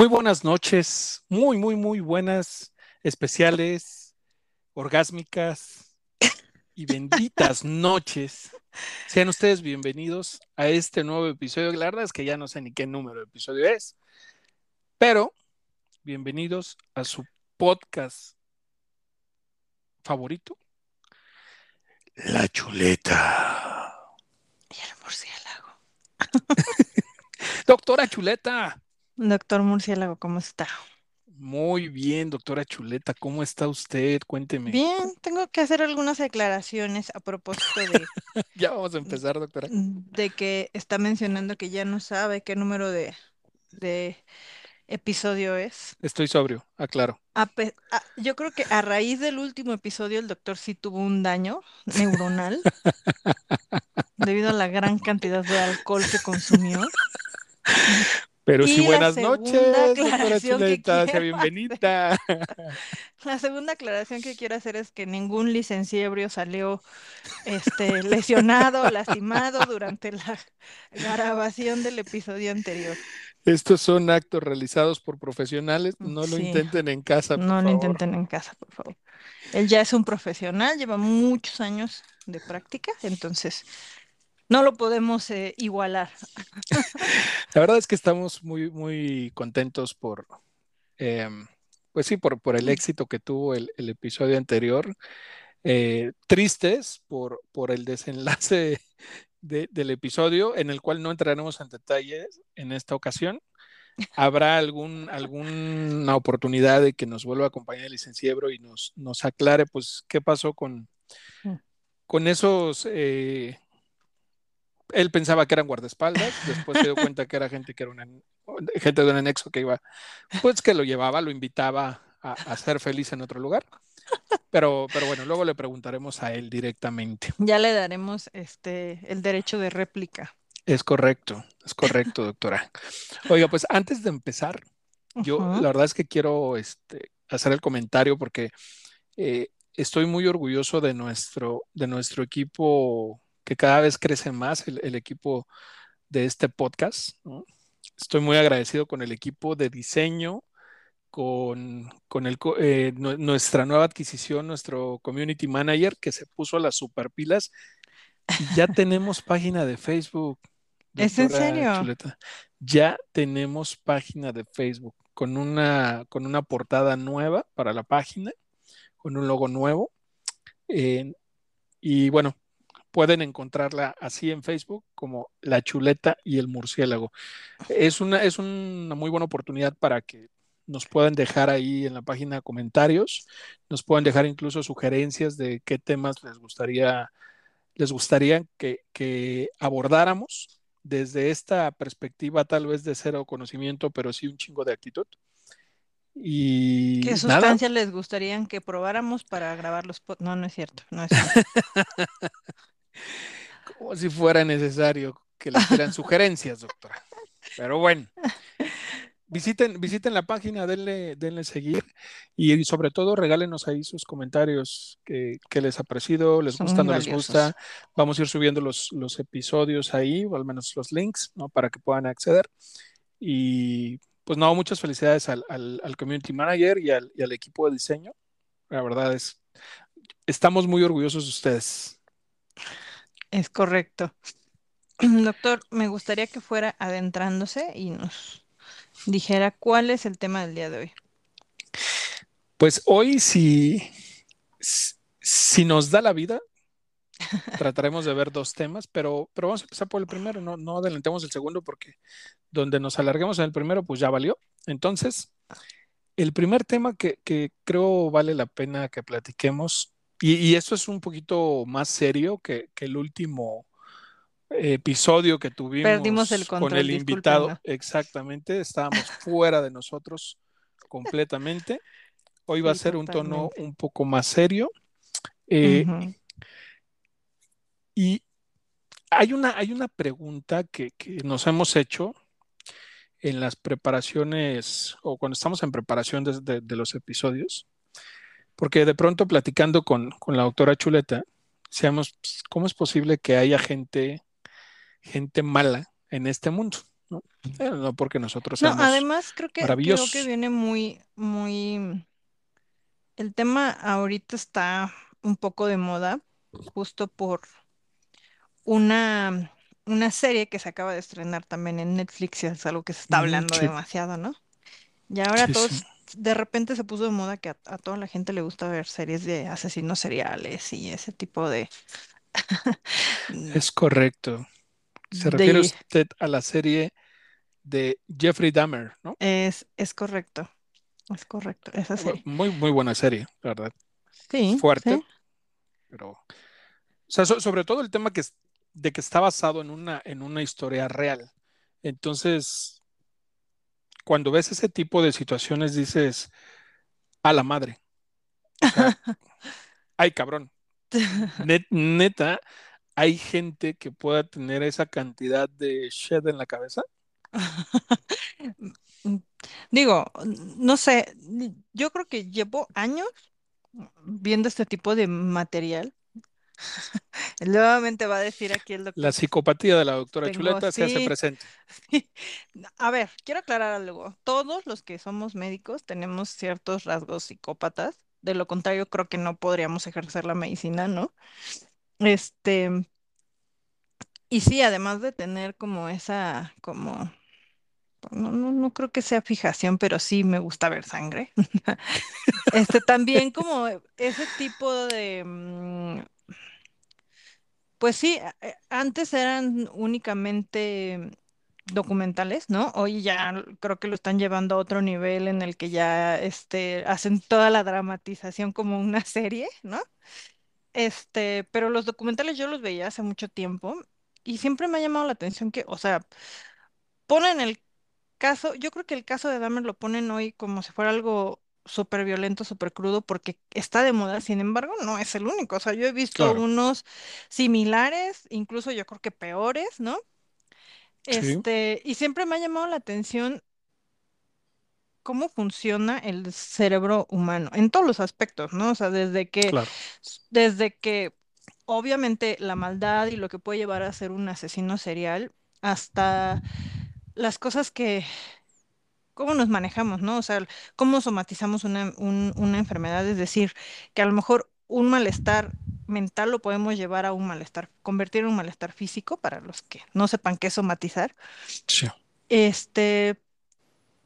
Muy buenas noches, muy, muy, muy buenas, especiales, orgásmicas y benditas noches. Sean ustedes bienvenidos a este nuevo episodio. La verdad es que ya no sé ni qué número de episodio es, pero bienvenidos a su podcast favorito, La Chuleta. Y el murciélago. Doctora Chuleta. Doctor Murciélago, ¿cómo está? Muy bien, doctora Chuleta, ¿cómo está usted? Cuénteme. Bien, tengo que hacer algunas declaraciones a propósito de, ya vamos a empezar, doctora. de que está mencionando que ya no sabe qué número de, de episodio es. Estoy sobrio, aclaro. A pe- a- yo creo que a raíz del último episodio el doctor sí tuvo un daño neuronal debido a la gran cantidad de alcohol que consumió. Pero Y sí, buenas noches, doctora Chuleta, sea bienvenida. La segunda aclaración que quiero hacer es que ningún licenciebrio salió este, lesionado, lastimado durante la grabación del episodio anterior. Estos son actos realizados por profesionales, no lo intenten en casa, por No lo favor. intenten en casa, por favor. Él ya es un profesional, lleva muchos años de práctica, entonces no lo podemos eh, igualar. La verdad es que estamos muy, muy contentos por, em, pues sí, por, por el éxito que tuvo el, el episodio anterior. Eh, tristes por, por el desenlace de- del episodio, en el cual no entraremos en detalles en esta ocasión. Habrá algún, alguna oportunidad de que nos vuelva a acompañar el licenciebro y nos, nos aclare, pues, qué pasó con, Mm. con esos. eh, él pensaba que eran guardaespaldas, después se dio cuenta que era gente que era una, gente de un anexo que iba, pues que lo llevaba, lo invitaba a, a ser feliz en otro lugar. Pero, pero bueno, luego le preguntaremos a él directamente. Ya le daremos este, el derecho de réplica. Es correcto, es correcto, doctora. Oiga, pues antes de empezar, yo la verdad es que quiero este, hacer el comentario porque eh, estoy muy orgulloso de nuestro, de nuestro equipo que cada vez crece más, el, el equipo de este podcast. ¿no? Estoy muy agradecido con el equipo de diseño, con, con el, eh, nu- nuestra nueva adquisición, nuestro community manager que se puso las superpilas y ya tenemos página de Facebook. ¿Es en serio? Chuleta. Ya tenemos página de Facebook con una, con una portada nueva para la página, con un logo nuevo. Eh, y bueno, pueden encontrarla así en Facebook como La Chuleta y el Murciélago. Es una, es una muy buena oportunidad para que nos puedan dejar ahí en la página comentarios, nos pueden dejar incluso sugerencias de qué temas les gustaría, les gustaría que, que abordáramos desde esta perspectiva tal vez de cero conocimiento, pero sí un chingo de actitud. Y ¿Qué sustancias les gustaría que probáramos para grabar los pod- No, no es cierto, no es cierto. como si fuera necesario que les dieran sugerencias, doctora. Pero bueno, visiten, visiten la página, denle, denle seguir y sobre todo regálenos ahí sus comentarios que, que les ha parecido, les Son gusta, no les gusta. Vamos a ir subiendo los, los episodios ahí, o al menos los links, ¿no? Para que puedan acceder. Y pues no, muchas felicidades al, al, al community manager y al, y al equipo de diseño. La verdad es, estamos muy orgullosos de ustedes. Es correcto. Doctor, me gustaría que fuera adentrándose y nos dijera cuál es el tema del día de hoy. Pues hoy, si, si nos da la vida, trataremos de ver dos temas, pero, pero vamos a empezar por el primero, no, no adelantemos el segundo porque donde nos alarguemos en el primero, pues ya valió. Entonces, el primer tema que, que creo vale la pena que platiquemos, y, y esto es un poquito más serio que, que el último episodio que tuvimos Perdimos el con control, el invitado, exactamente, estábamos fuera de nosotros completamente. Hoy va a ser un tono un poco más serio. Eh, y hay una, hay una pregunta que, que nos hemos hecho en las preparaciones o cuando estamos en preparación de, de- de los episodios, porque de pronto platicando con, con la doctora Chuleta, decíamos, pues, ¿cómo es posible que haya gente, gente mala en este mundo? ¿no? Eh, no porque nosotros No, seamos además creo que, creo que viene muy, muy... El tema ahorita está un poco de moda, justo por una, una serie que se acaba de estrenar también en Netflix y es algo que se está Mm, hablando sí, demasiado, ¿no? Y ahora sí, sí, todos, de repente se puso de moda que a, a toda la gente le gusta ver series de asesinos seriales y ese tipo de, es correcto. Se refiere de... usted a la serie de Jeffrey Dahmer, ¿no? Es, es correcto, es correcto, esa Bu- serie. Muy, muy buena serie, la verdad. Sí, Fuerte, sí. pero... O sea, so- sobre todo el tema que es, de que está basado en una, en una historia real. Entonces, cuando ves ese tipo de situaciones, dices, a la madre. O sea, ay, cabrón. Net- neta, hay gente que pueda tener esa cantidad de shed en la cabeza. Digo, no sé, yo creo que llevo años viendo este tipo de material. Nuevamente va a decir aquí el La doctor, psicopatía de la doctora tengo Chuleta se hace presente. sí. A ver, quiero aclarar algo. Todos los que somos médicos tenemos ciertos rasgos psicópatas. De lo contrario, creo que no podríamos ejercer la medicina, ¿no? Este, y sí, además de tener como esa, como, no, no, no creo que sea fijación, pero sí me gusta ver sangre. Este, también como ese tipo de, mm, pues sí, eh, antes eran únicamente documentales, ¿no? Hoy ya creo que lo están llevando a otro nivel en el que ya este, hacen toda la dramatización como una serie, ¿no? Este, pero los documentales yo los veía hace mucho tiempo y siempre me ha llamado la atención que, o sea, ponen el caso, yo creo que el caso de Dahmer lo ponen hoy como si fuera algo súper violento, súper crudo, porque está de moda, sin embargo, no es el único. O sea, yo he visto Claro, unos similares, incluso yo creo que peores, ¿no? sí, Este, y siempre me ha llamado la atención cómo funciona el cerebro humano, en todos los aspectos, ¿no? O sea, desde que, claro. desde que obviamente la maldad y lo que puede llevar a ser un asesino serial, hasta las cosas que cómo nos manejamos, ¿no? O sea, cómo somatizamos una, un- una enfermedad, es decir, que a lo mejor un malestar mental lo podemos llevar a un malestar, convertir en un malestar físico para los que no sepan qué somatizar. Sí. Este,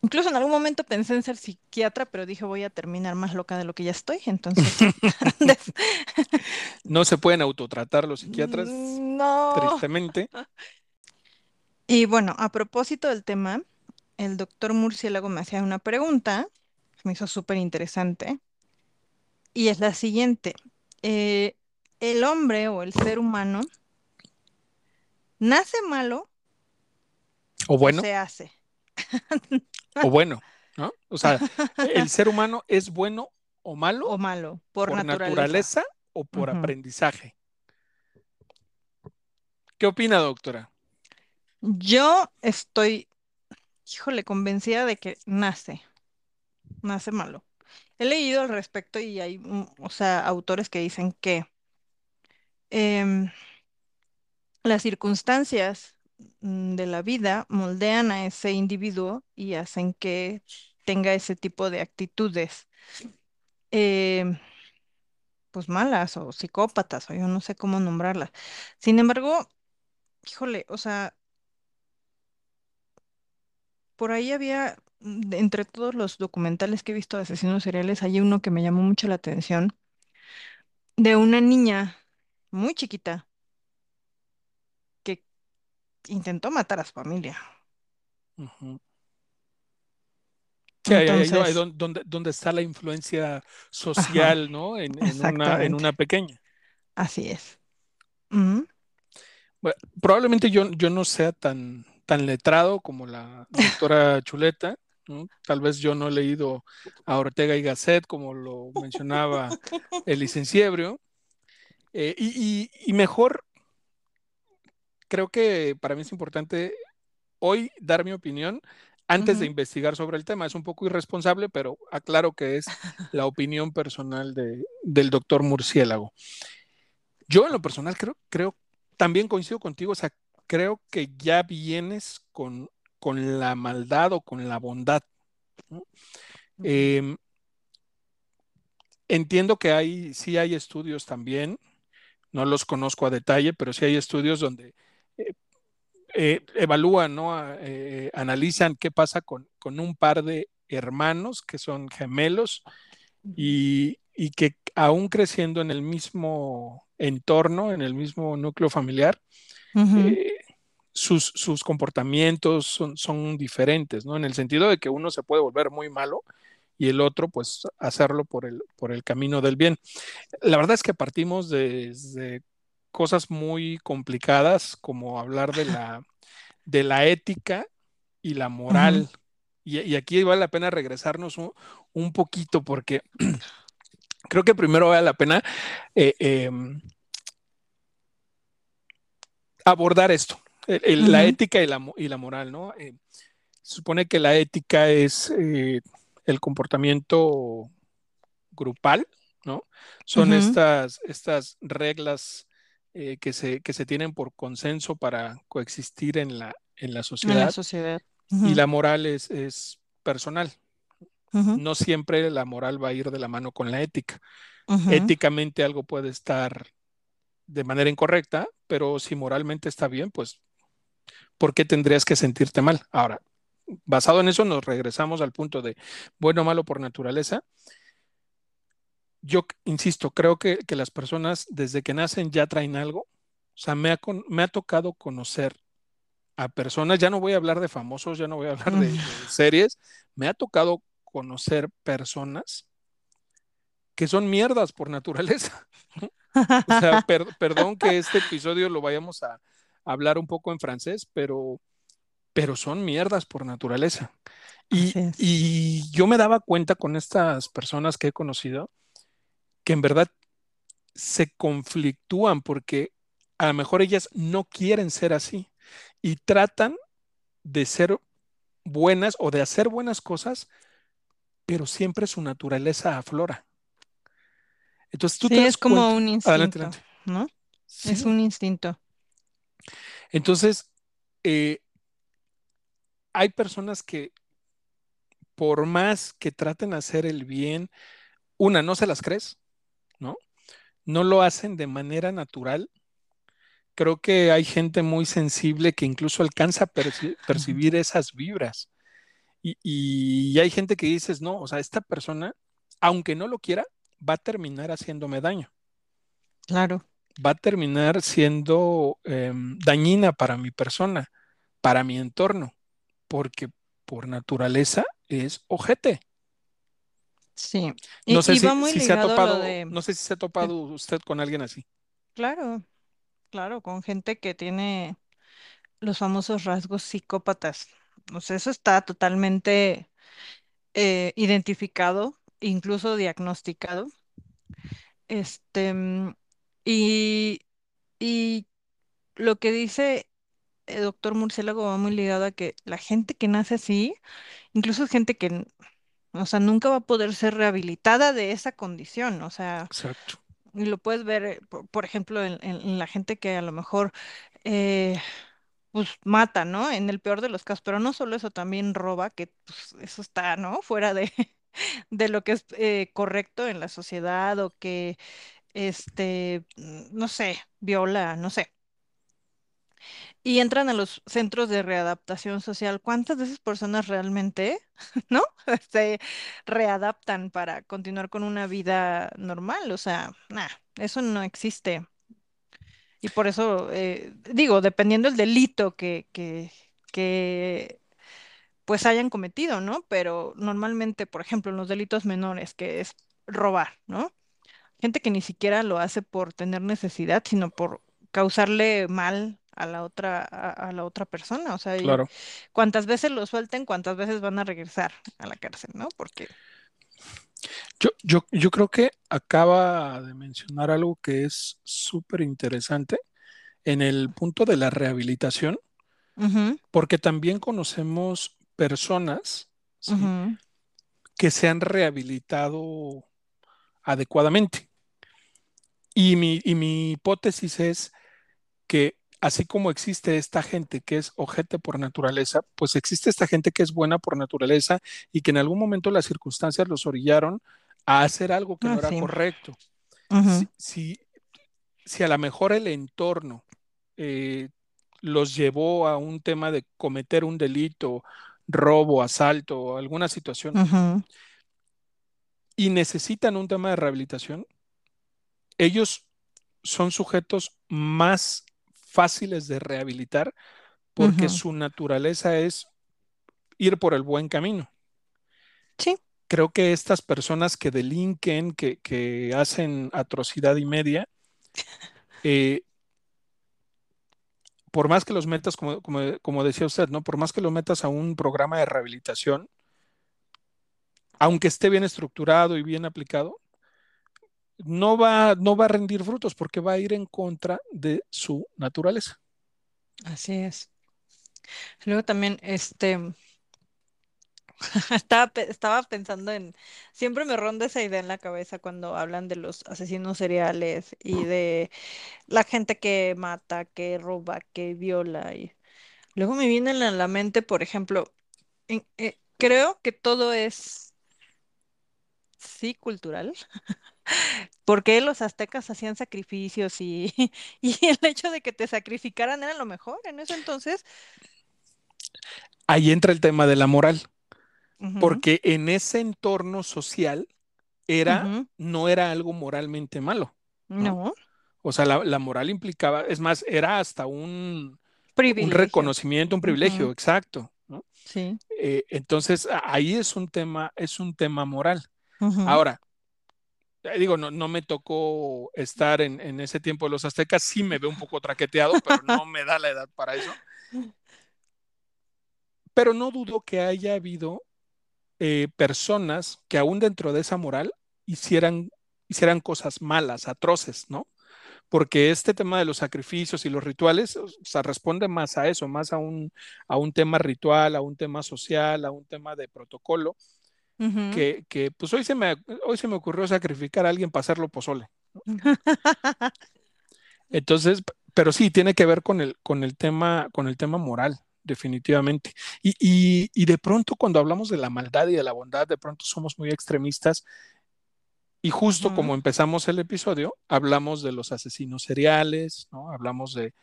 incluso en algún momento pensé en ser psiquiatra, pero dije voy a terminar más loca de lo que ya estoy, entonces, No se pueden autotratar los psiquiatras, no. tristemente. Y bueno, a propósito del tema, el doctor Murciélago me hacía una pregunta, que me hizo súper interesante. Y es la siguiente. eh, ¿el hombre o el ser humano nace malo O o bueno, se hace? o bueno, ¿no? O sea, ¿el ser humano es bueno o malo O malo, por por naturaleza. naturaleza o por aprendizaje? ¿Qué opina, doctora? Yo estoy, híjole, convencida de que nace, nace malo. He leído al respecto y hay, mm, o sea, autores que dicen que em, las circunstancias mm, de la vida moldean a ese individuo y hacen que tenga ese tipo de actitudes, em, pues malas o psicópatas, o yo no sé cómo nombrarlas. Sin embargo, híjole, o sea, por ahí había, mm, entre todos los documentales que he visto de asesinos seriales, hay uno que me llamó mucho la atención, de una niña muy chiquita que intentó matar a su familia. Ujú. Sí, ahí, ahí- ahí Entonces, don- donde, donde está la influencia ajá, social, ¿no? En, en una, en exactamente, una pequeña. así es. Ujú. Bueno, probablemente yo, yo no sea tan, tan letrado como la doctora Chuleta, ¿no? Tal vez yo no he leído a Ortega y Gasset, como lo mencionaba el licenciebrio. Eh, y, y- y mejor, creo que para mí es importante hoy dar mi opinión antes de investigar sobre el tema. Es un poco irresponsable, pero aclaro que es la opinión personal de- del doctor Murciélago. Yo en lo personal creo, creo, también coincido contigo, o sea, creo que ya vienes con, con la maldad o con la bondad. Eh, entiendo que hay, sí hay estudios también, no los conozco a detalle, pero sí hay estudios donde eh, eh, evalúan, ¿no? analizan qué pasa con, con, un par de hermanos que son gemelos y, y, que aún creciendo en el mismo entorno, en el mismo núcleo familiar, uh -huh sus, sus comportamientos son, son, diferentes, ¿no? En el sentido de que uno se puede volver muy malo y el otro, pues, hacerlo por el, por el camino del bien. La verdad es que partimos de, de cosas muy complicadas, como hablar de la, de la ética y la moral. Uh -huh. y, y, aquí vale la pena regresarnos un, un poquito, porque creo que primero vale la pena eh, eh, abordar esto. El, el, uh -huh. La ética y la, y la moral, ¿no? Eh, se supone que la ética es eh, el comportamiento grupal, ¿no? Son uh -huh. estas, estas reglas eh, que, se, que se tienen por consenso para coexistir en la, en la sociedad. En la sociedad. Uh -huh. Y la moral es, es personal. No siempre la moral va a ir de la mano con la ética. Éticamente algo puede estar de manera incorrecta, pero si moralmente está bien, pues ¿por qué tendrías que sentirte mal? Ahora, basado en eso, nos regresamos al punto de bueno o malo por naturaleza. Yo insisto, creo que, que las personas desde que nacen ya traen algo. O sea, me ha, me ha tocado conocer a personas, ya no voy a hablar de famosos, ya no voy a hablar de, de series, me ha tocado conocer personas que son mierdas por naturaleza. o sea, per, perdón que este episodio lo vayamos a, hablar un poco en francés, pero, pero son mierdas por naturaleza. Y, y, yo me daba cuenta con estas personas que he conocido que en verdad se conflictúan porque a lo mejor ellas no quieren ser así y tratan de ser buenas o de hacer buenas cosas, pero siempre su naturaleza aflora. Entonces tú sí, te es como cuenta... un instinto, adelante, adelante. ¿no? Sí. Es un instinto. Entonces, eh, hay personas que por más que traten de hacer el bien, una, no se las crees, ¿no? No lo hacen de manera natural. Creo que hay gente muy sensible que incluso alcanza a perci percibir esas vibras. Y, y, hay gente que dices, no, o sea, esta persona, aunque no lo quiera, va a terminar haciéndome daño. Claro va a terminar siendo eh, dañina para mi persona, para mi entorno, porque por naturaleza es ojete. Sí. No sé, si, si se ha topado, de... no sé si se ha topado usted con alguien así. Claro, claro, con gente que tiene los famosos rasgos psicópatas. O sea, eso está totalmente eh, identificado, incluso diagnosticado. Este, y, y lo que dice el doctor Murciélago va muy ligado a que la gente que nace así, incluso es gente que, o sea, nunca va a poder ser rehabilitada de esa condición, o sea, Exacto. y lo puedes ver, eh, por, por ejemplo, en, en, en, la gente que a lo mejor, eh, pues mata, ¿no? En el peor de los casos, pero no solo eso, también roba, que pues, eso está, ¿no? Fuera de, de lo que es eh, correcto en la sociedad o que este, no sé, viola, no sé. Y entran a los centros de readaptación social. ¿Cuántas de esas personas realmente, no? Se readaptan para continuar con una vida normal. O sea, nah, eso no existe. Y por eso, eh, digo, dependiendo del delito que, que, que pues hayan cometido, ¿no? Pero normalmente, por ejemplo, en los delitos menores, que es robar, ¿no? gente que ni siquiera lo hace por tener necesidad, sino por causarle mal a la otra, a, a la otra persona. O sea, claro. cuántas veces lo suelten, cuántas veces van a regresar a la cárcel, ¿no? Porque. Yo, yo, yo creo que acaba de mencionar algo que es súper interesante en el punto de la rehabilitación, uh -huh. porque también conocemos personas ¿sí? uh -huh. que se han rehabilitado adecuadamente. Y mi, y mi hipótesis es que así como existe esta gente que es ojete por naturaleza, pues existe esta gente que es buena por naturaleza y que en algún momento las circunstancias los orillaron a hacer algo que Ah, no era sí. correcto. Si, si a lo mejor el entorno eh, los llevó a un tema de cometer un delito, robo, asalto, alguna situación, y necesitan un tema de rehabilitación, ellos son sujetos más fáciles de rehabilitar porque su naturaleza es ir por el buen camino. Sí, Creo que estas personas que delinquen, que, que hacen atrocidad y media, eh, por más que los metas, como, como, como decía usted, ¿no? Por más que los metas a un programa de rehabilitación, aunque esté bien estructurado y bien aplicado, no va, no va a rendir frutos porque va a ir en contra de su naturaleza. así es. Luego también, este, estaba, estaba pensando en, siempre me ronda esa idea en la cabeza cuando hablan de los asesinos seriales y de la gente que mata, que roba, que viola. Y luego me viene a la mente, por ejemplo, eh, creo que todo es, sí, cultural. porque los aztecas hacían sacrificios y, y el hecho de que te sacrificaran era lo mejor en ese entonces? Ahí entra el tema de la moral, Porque en ese entorno social era, no era algo moralmente malo, ¿no? No, O sea, la, la moral implicaba, es más, era hasta un, un reconocimiento, un privilegio, exacto, ¿no? Sí. Eh, entonces, ahí es un tema, es un tema moral. Ahora, eh, digo, no, no me tocó estar en, en ese tiempo de los aztecas, sí me veo un poco traqueteado, pero no me da la edad para eso. Pero no dudo que haya habido eh, personas que aún dentro de esa moral hicieran, hicieran cosas malas, atroces, ¿no? Porque este tema de los sacrificios y los rituales, o sea, responde más a eso, más a un, a un tema ritual, a un tema social, a un tema de protocolo, que, que pues hoy se, me, hoy se me ocurrió sacrificar a alguien para hacerlo pozole. Entonces, pero sí, tiene que ver con el, con el tema, con el tema moral, definitivamente. Y, y, y de pronto cuando hablamos de la maldad y de la bondad, de pronto somos muy extremistas y justo como empezamos el episodio, hablamos de los asesinos seriales, ¿no? Hablamos de,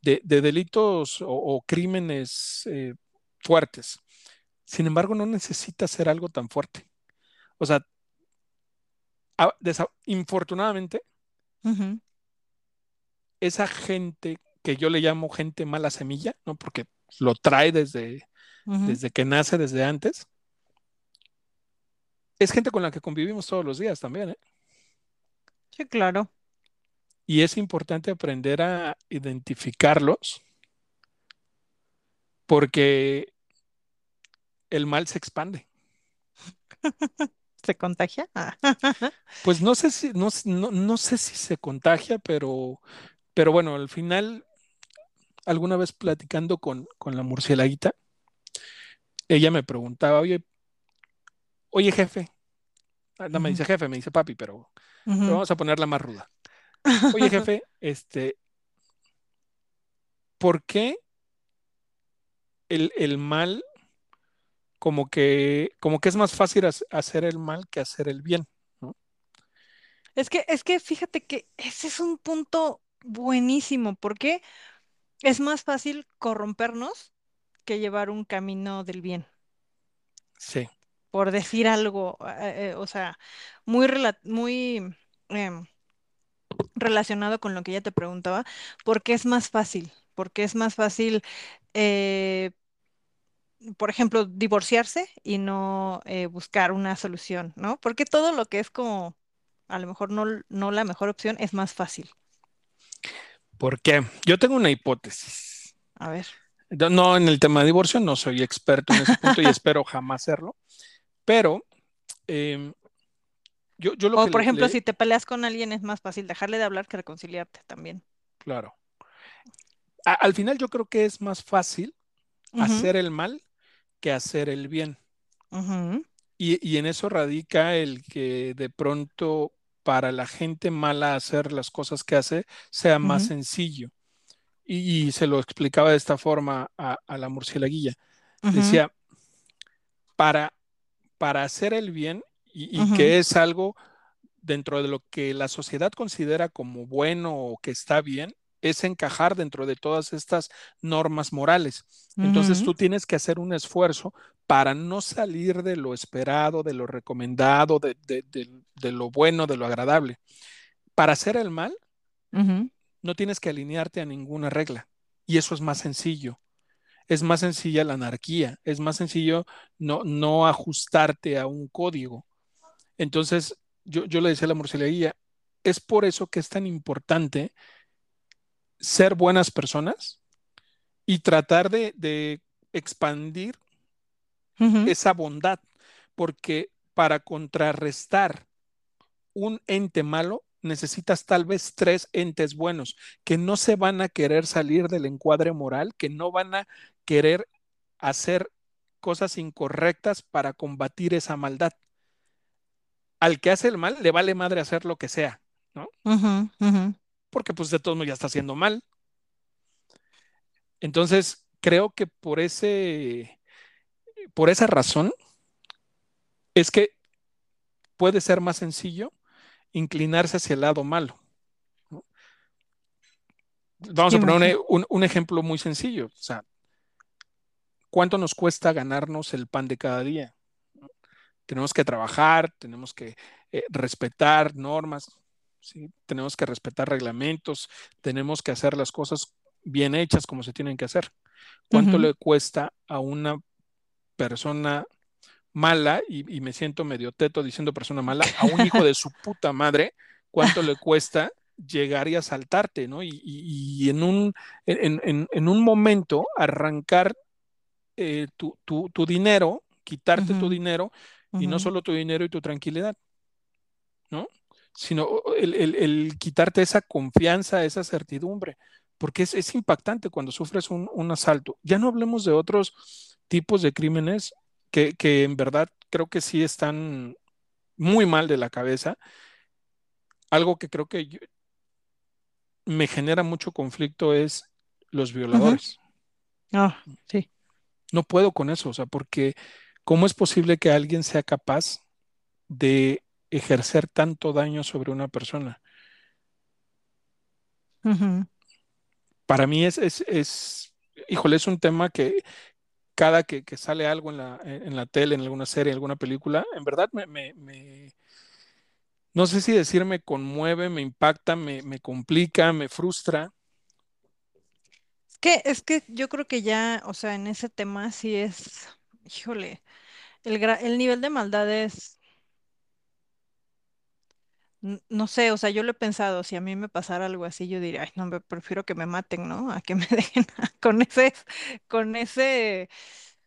de, de delitos o, o crímenes eh, fuertes. Sin embargo, no necesita ser algo tan fuerte. O sea, a- infortunadamente, esa gente que yo le llamo gente mala semilla, ¿no? Porque lo trae desde, desde que nace, desde antes, es gente con la que convivimos todos los días también, ¿eh? Sí, claro. Y es importante aprender a identificarlos porque el mal se expande. ¿Se contagia? Ah. Pues no sé si, no, no, no sé si se contagia, pero, pero bueno, al final, alguna vez platicando con, con la murcielaguita, ella me preguntaba, oye, oye jefe, ah, no me dice jefe, me dice papi, pero, vamos a ponerla más ruda. Oye jefe, este, ¿por qué el, el mal como que, como que es más fácil hac- hacer el mal que hacer el bien, ¿no? Es que, es que fíjate que ese es un punto buenísimo, porque es más fácil corrompernos que llevar un camino del bien, Sí, por decir algo, eh, eh, o sea, muy, rela- muy em, relacionado con lo que ella te preguntaba, porque es más fácil, porque es más fácil, eh, por ejemplo, divorciarse y no eh, buscar una solución, ¿no? Porque todo lo que es como, a lo mejor no, no la mejor opción, es más fácil. Porque yo tengo una hipótesis. A ver. No en el tema de divorcio, no soy experto en ese punto y espero jamás serlo, pero eh, yo, yo lo O que por ejemplo, le- si te peleas con alguien es más fácil dejarle de hablar que reconciliarte también. claro, A- al final yo creo que es más fácil hacer el mal que hacer el bien. Y, y en eso radica el que de pronto para la gente mala hacer las cosas que hace sea más sencillo. y, se lo explicaba de esta forma a, la murcielaguilla. Ujú, Decía, para, para hacer el bien, y, y que es algo dentro de lo que la sociedad considera como bueno o que está bien, es encajar dentro de todas estas normas morales. Entonces tú tienes que hacer un esfuerzo para no salir de lo esperado, de lo recomendado, de, de- de- de lo bueno, de lo agradable. Para hacer el mal, no tienes que alinearte a ninguna regla. Y eso es más sencillo. Es más sencilla la anarquía. Es más sencillo no, no ajustarte a un código. Entonces, yo, yo le decía a la murcielaguilla, es por eso que es tan importante ser buenas personas y tratar de, de expandir esa bondad, porque para contrarrestar un ente malo, necesitas tal vez tres entes buenos que no se van a querer salir del encuadre moral, que no van a querer hacer cosas incorrectas para combatir esa maldad. Al que hace el mal le vale madre hacer lo que sea, ¿no? ujú. Porque pues de todos modos ya está haciendo mal. Entonces, creo que por ese, por esa razón es que puede ser más sencillo inclinarse hacia el lado malo. ¿no? Vamos a poner un ejemplo muy sencillo. O sea, ¿cuánto nos cuesta ganarnos el pan de cada día? Tenemos que trabajar, tenemos que eh, respetar normas, ¿sí? Tenemos que respetar reglamentos, tenemos que hacer las cosas bien hechas como se tienen que hacer. ¿Cuánto le cuesta a una persona mala, y, y me siento medio teto diciendo persona mala, a un hijo de su puta madre, cuánto le cuesta llegar y asaltarte, ¿no? Y, y- y en un, en, en- en un momento arrancar eh, tu, tu- tu dinero, quitarte tu dinero, y no solo tu dinero y tu tranquilidad, ¿no? Sino el, el- el quitarte esa confianza, esa certidumbre, porque es, es impactante cuando sufres un, un asalto. Ya no hablemos de otros tipos de crímenes que, que en verdad creo que sí están muy mal de la cabeza. Algo que creo que yo- me genera mucho conflicto es los violadores. Ah, sí. No puedo con eso, o sea, porque ¿cómo es posible que alguien sea capaz de ejercer tanto daño sobre una persona? Para mí es, es, es, híjole, es un tema que cada que, que sale algo en la, en la tele, en alguna serie, en alguna película, en verdad me, me, me- no sé si decir me conmueve, me impacta, me, me complica, me frustra. Es que, es que yo creo que ya, o sea, en ese tema sí es, híjole, el, el nivel de maldad es, no sé, o sea, yo lo he pensado, si a mí me pasara algo así, yo diría, ay, no, me prefiero que me maten, ¿no? A que me dejen con ese, con ese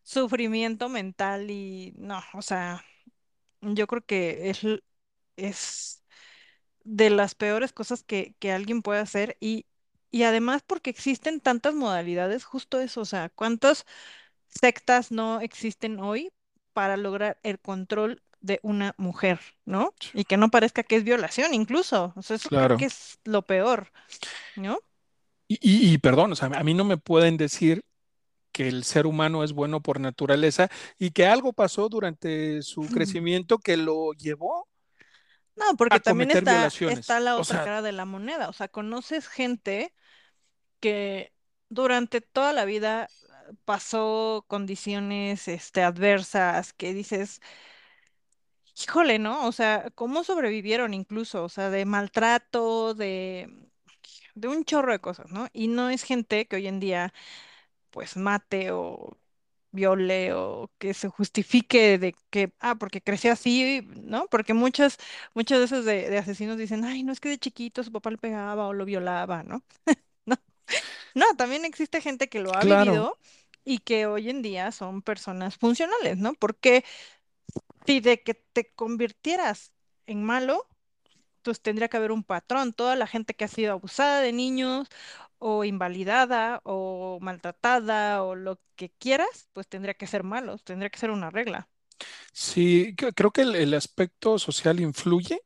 sufrimiento mental y no, o sea, yo creo que es, es de las peores cosas que, que alguien puede hacer y, y además porque existen tantas modalidades, justo eso, o sea, ¿cuántas sectas no existen hoy para lograr el control de una mujer, ¿no? Y que no parezca que es violación incluso, o sea, eso creo que Claro. es lo peor, ¿no? Y, y, y perdón, o sea, a mí no me pueden decir que el ser humano es bueno por naturaleza y que algo pasó durante su crecimiento que lo llevó No, a porque también está, está la O otra sea, cara de la moneda, o sea, conoces gente que durante toda la vida eh, pasó condiciones este, adversas que dices, híjole, ¿no? O sea, ¿cómo sobrevivieron incluso? O sea, de maltrato, de, de un chorro de cosas, ¿no? Y no es gente que hoy en día pues mate o viole o que se justifique de que, ah, porque creció así, ¿no? Porque muchas, muchas veces de, de asesinos dicen, ay, no es que de chiquito su papá le pegaba o lo violaba, ¿no? No, también existe gente que lo ha claro, vivido y que hoy en día son personas funcionales, ¿no? Porque si de que te convirtieras en malo, pues tendría que haber un patrón. Toda la gente que ha sido abusada de niños o invalidada o maltratada o lo que quieras, pues tendría que ser malos, tendría que ser una regla. sí, cre- creo que el, el aspecto social influye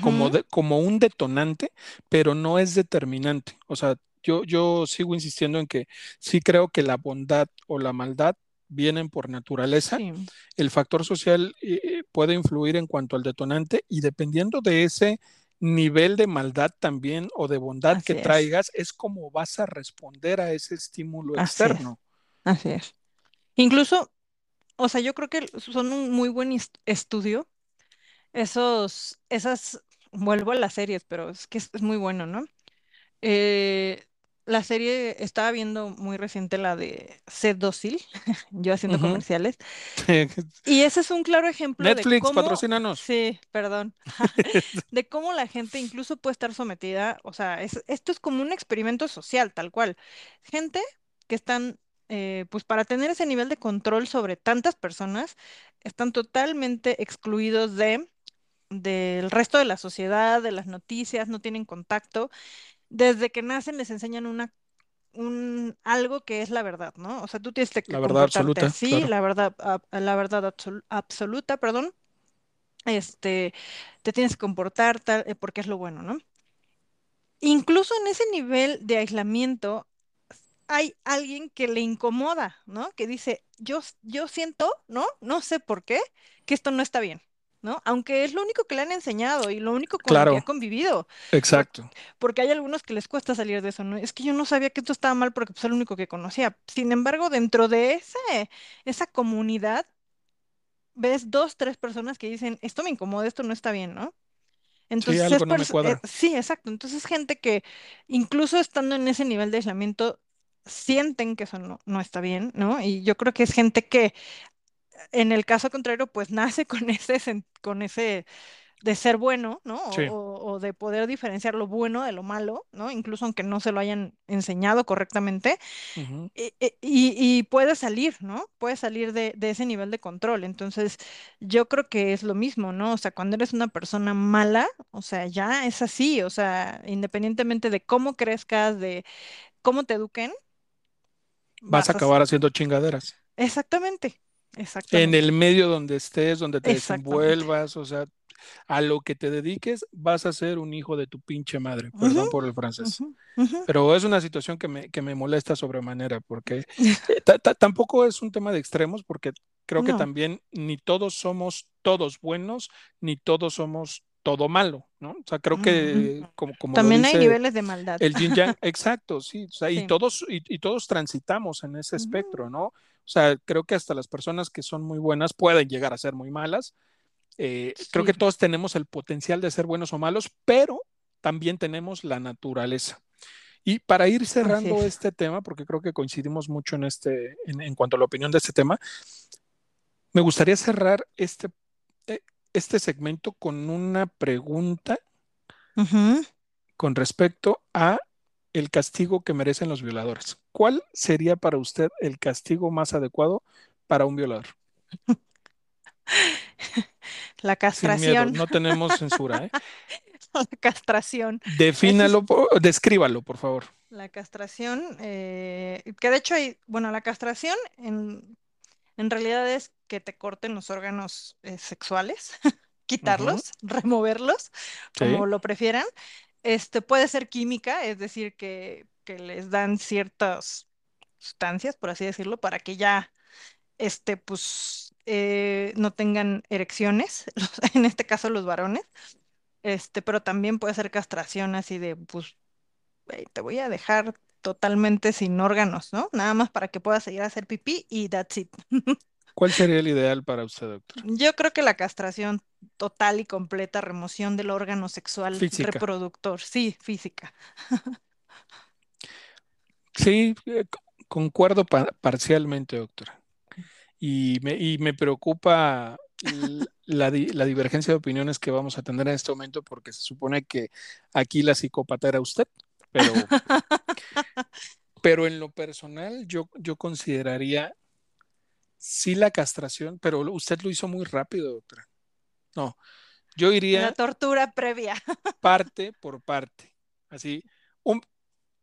como, de- como un detonante, pero no es determinante. O sea, Yo, yo sigo insistiendo en que sí creo que la bondad o la maldad vienen por naturaleza. Sí, El factor social eh, puede influir en cuanto al detonante y dependiendo de ese nivel de maldad también o de bondad que es, traigas, es como vas a responder a ese estímulo así es, externo. así es. Incluso, o sea, yo creo que son un muy buen estudio esos, esas, vuelvo a las series, pero es que es, es muy bueno, ¿no? Eh, la serie, estaba viendo muy reciente la de Sed Dócil, yo haciendo comerciales, y ese es un claro ejemplo de Netflix, cómo, patrocínanos. sí, perdón, de cómo la gente incluso puede estar sometida, o sea, es- esto es como un experimento social, tal cual. Gente que están, eh, pues para tener ese nivel de control sobre tantas personas, están totalmente excluidos de, del resto de la sociedad, de las noticias, no tienen contacto. Desde que nacen les enseñan una, un, algo que es la verdad, ¿no? O sea, tú tienes que La verdad comportarte absoluta, así, claro. la verdad, la verdad absolu- absoluta, perdón este, te tienes que comportar tal, eh, porque es lo bueno, ¿no? Incluso en ese nivel de aislamiento hay alguien que le incomoda, ¿no? Que dice, yo, yo siento, ¿no? No sé por qué, que esto no está bien, ¿no? Aunque es lo único que le han enseñado y lo único con lo que ha convivido, exacto. porque hay algunos que les cuesta salir de eso, ¿no? Es que yo no sabía que esto estaba mal porque pues, es lo único que conocía. Sin embargo, dentro de ese, esa comunidad, ves dos, tres personas que dicen, esto me incomoda, esto no está bien, ¿no? Sí, Entonces es algo no me eh, sí, exacto. Entonces gente que incluso estando en ese nivel de aislamiento sienten que eso no, no está bien, ¿no? Y yo creo que es gente que en el caso contrario pues nace con ese con ese de ser bueno, ¿no? O, Sí. o- o de poder diferenciar lo bueno de lo malo, ¿no? Incluso aunque no se lo hayan enseñado correctamente Ujú. y, y- y- y puede salir, ¿no? Puede salir de, de ese nivel de control. Entonces, yo creo que es lo mismo, ¿no? O sea, cuando eres una persona mala, o sea, ya es así, o sea, independientemente de cómo crezcas, de cómo te eduquen, Vas a vas a... s- acabar haciendo chingaderas. Exactamente, En el medio donde estés, donde te desenvuelvas, o sea, a lo que te dediques, vas a ser un hijo de tu pinche madre, perdón por el francés. Pero es una situación que me, que me molesta sobremanera, porque eh, ta- ta- tampoco es un tema de extremos, porque creo que también ni todos somos todos buenos, ni todos somos todo malo, ¿no? O sea, creo que como, como lo También hay niveles de maldad. el yin yang, exacto, sí, o sea, y todos, y, y todos transitamos en ese espectro, ¿no? O sea, creo que hasta las personas que son muy buenas pueden llegar a ser muy malas. Eh, creo que todos tenemos el potencial de ser buenos o malos, pero también tenemos la naturaleza. Y para ir cerrando es. este tema, porque creo que coincidimos mucho en, este, en, en cuanto a la opinión de este tema, me gustaría cerrar este, este segmento con una pregunta con respecto a el castigo que merecen los violadores. ¿Cuál sería para usted el castigo más adecuado para un violador? La Sin miedo, castración, no tenemos censura, ¿eh? la castración. Es Defínalo, descríbalo, por favor. La castración, eh, que de hecho hay, bueno, la castración en, en realidad es que te corten los órganos eh, sexuales, quitarlos, removerlos, Sí. como lo prefieran. Este puede ser química, es decir, que, que les dan ciertas sustancias, por así decirlo, para que ya, este, pues, eh, no tengan erecciones, en este caso los varones. Este, pero también puede ser castración así de, pues, te voy a dejar totalmente sin órganos, ¿no? Nada más para que puedas seguir a hacer pipí y that's it. ¿Cuál sería el ideal para usted, doctor? Yo creo que la castración total y completa, remoción del órgano sexual Física. reproductor, sí, física. Sí, eh, concuerdo pa- parcialmente, doctora. Y me, y me preocupa la, di- la divergencia de opiniones que vamos a tener en este momento porque se supone que aquí la psicópata era usted, pero, pero en lo personal yo, yo consideraría sí la castración, pero usted lo hizo muy rápido, doctora. No, yo La iría tortura previa parte por parte. Así, un,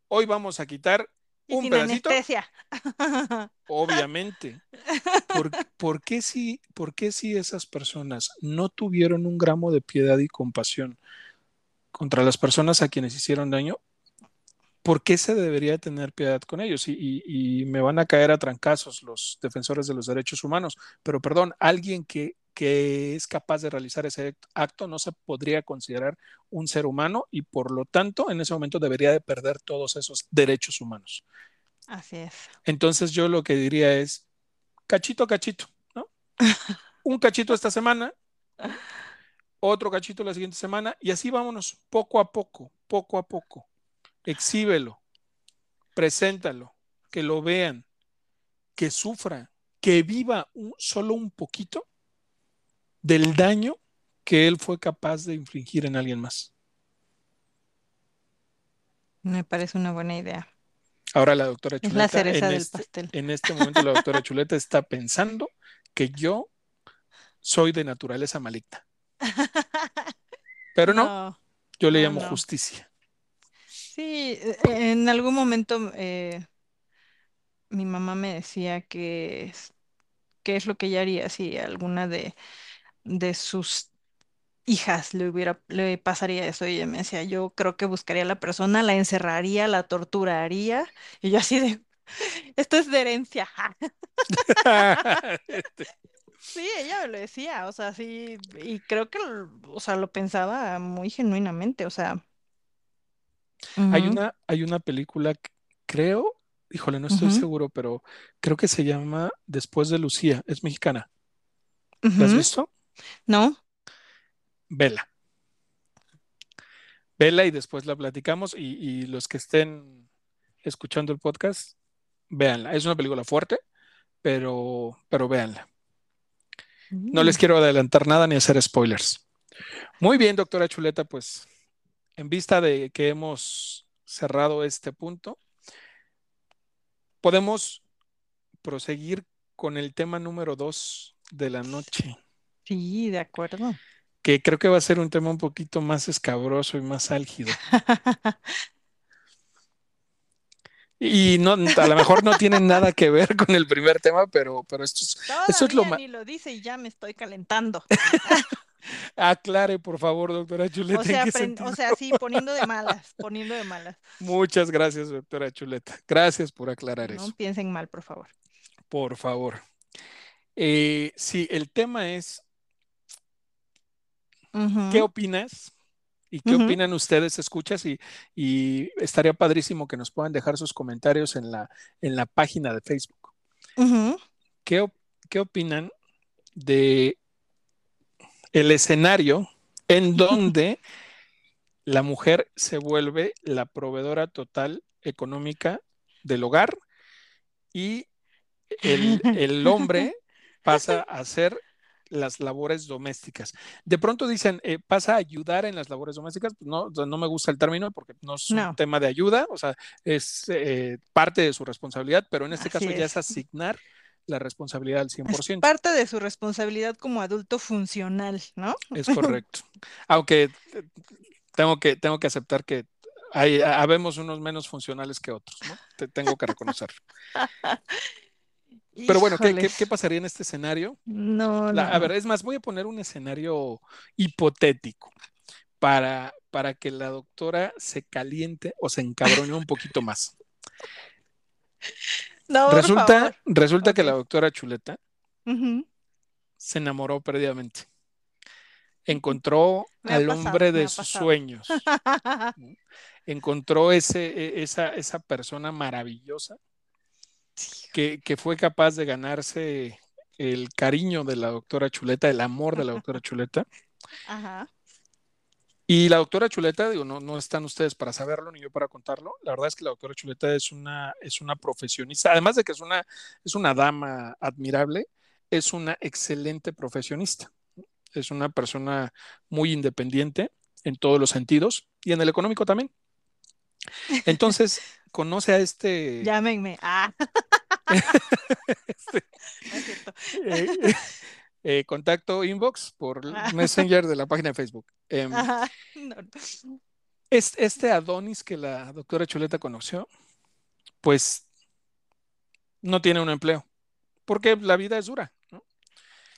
hoy vamos a quitar y un sin pedacito, anestesia. obviamente. ¿Por, por qué si, por qué si esas personas no tuvieron un gramo de piedad y compasión contra las personas a quienes hicieron daño? ¿Por qué se debería tener piedad con ellos? Y, y, y, me van a caer a trancazos los defensores de los derechos humanos, pero perdón, alguien que, que es capaz de realizar ese acto no se podría considerar un ser humano y por lo tanto en ese momento debería de perder todos esos derechos humanos. Así es. Entonces yo lo que diría es, cachito, cachito, ¿no? un cachito esta semana, otro cachito la siguiente semana y así vámonos poco a poco, poco a poco. Exhíbelo, preséntalo, que lo vean, que sufra, que viva un, solo un poquito del daño que él fue capaz de infligir en alguien más. Me parece una buena idea. Ahora la doctora Chuleta, es la cereza en, del este, pastel. en este momento la doctora Chuleta está pensando que yo soy de naturaleza maligna. Pero no, No, yo le llamo no. justicia. Sí, eh, en algún momento eh, mi mamá me decía que es- qué es lo que ella haría si alguna de, de sus hijas le hubiera, le pasaría eso. Y ella me decía, yo creo que buscaría a la persona, la encerraría, la torturaría. Y yo así de, esto es de herencia. Este, Sí, ella me lo decía, o sea, sí, y creo que, l- o sea, lo pensaba muy genuinamente, o sea. Hay una, hay una película, creo, híjole, no estoy seguro, pero creo que se llama Después de Lucía, es mexicana. ¿La has visto? ¿No? Vela. Vela y después la platicamos y, y los que estén escuchando el podcast, véanla. Es una película fuerte, pero, pero véanla. No les Mm, quiero adelantar nada ni hacer spoilers. Muy bien, doctora Chuleta, pues en vista de que hemos cerrado este punto, podemos proseguir con el tema número dos de la noche, Sí, de acuerdo. que creo que va a ser un tema un poquito más escabroso y más álgido. Y no, a lo mejor no tiene nada que ver con el primer tema, pero, pero esto es, esto es lo más... ni lo dice y ya me estoy calentando. Aclare, por favor, doctora Chuleta, o sea, sí, poniendo de malas, poniendo de malas. Muchas gracias, doctora Chuleta. Gracias por aclarar No eso. piensen mal, por favor. Por favor. Eh, sí, el tema es, ¿qué opinas? ¿Y qué opinan ustedes, escuchas? Y, y estaría padrísimo que nos puedan dejar sus comentarios en la, en la página de Facebook. ¿Qué, qué opinan de el escenario en donde la mujer se vuelve la proveedora total económica del hogar y el, el hombre pasa a hacer las labores domésticas. De pronto dicen, eh, pasa a ayudar en las labores domésticas. Pues no, no me gusta el término porque no es un tema de ayuda, o sea, es eh, parte de su responsabilidad, pero en este así caso ya es asignar la responsabilidad al Es 100%. parte de su responsabilidad como adulto funcional, ¿no? Es correcto. Aunque eh, tengo que, tengo que aceptar que hay, habemos unos menos funcionales que otros, ¿no? Te tengo que reconocerlo. Pero bueno, ¿qué, qué, pasaría en este escenario? No, La- no, a ver, es más, voy a poner un escenario hipotético para, para que la doctora se caliente o se encabrone un poquito más. No, Resulta, resulta que la doctora Chuleta se enamoró perdidamente. Encontró al pasado, hombre de sus pasado. sueños. Encontró ese, e- esa, esa persona maravillosa que, que fue capaz de ganarse el cariño de la doctora Chuleta, el amor de la doctora Chuleta. Ajá. Y la doctora Chuleta, digo, no, no están ustedes para saberlo ni yo para contarlo. La verdad es que la doctora Chuleta es una, es una profesionista, además de que es una, es una dama admirable, es una excelente profesionista. Es una persona muy independiente en todos los sentidos y en el económico también. Entonces, conoce a este, Llámenme. Ah, este, no es cierto. Eh, contacto inbox por Ah, Messenger de la página de Facebook. Em, ajá. No, no. es- este Adonis que la doctora Chuleta conoció, pues no tiene un empleo, porque la vida es dura, ¿no?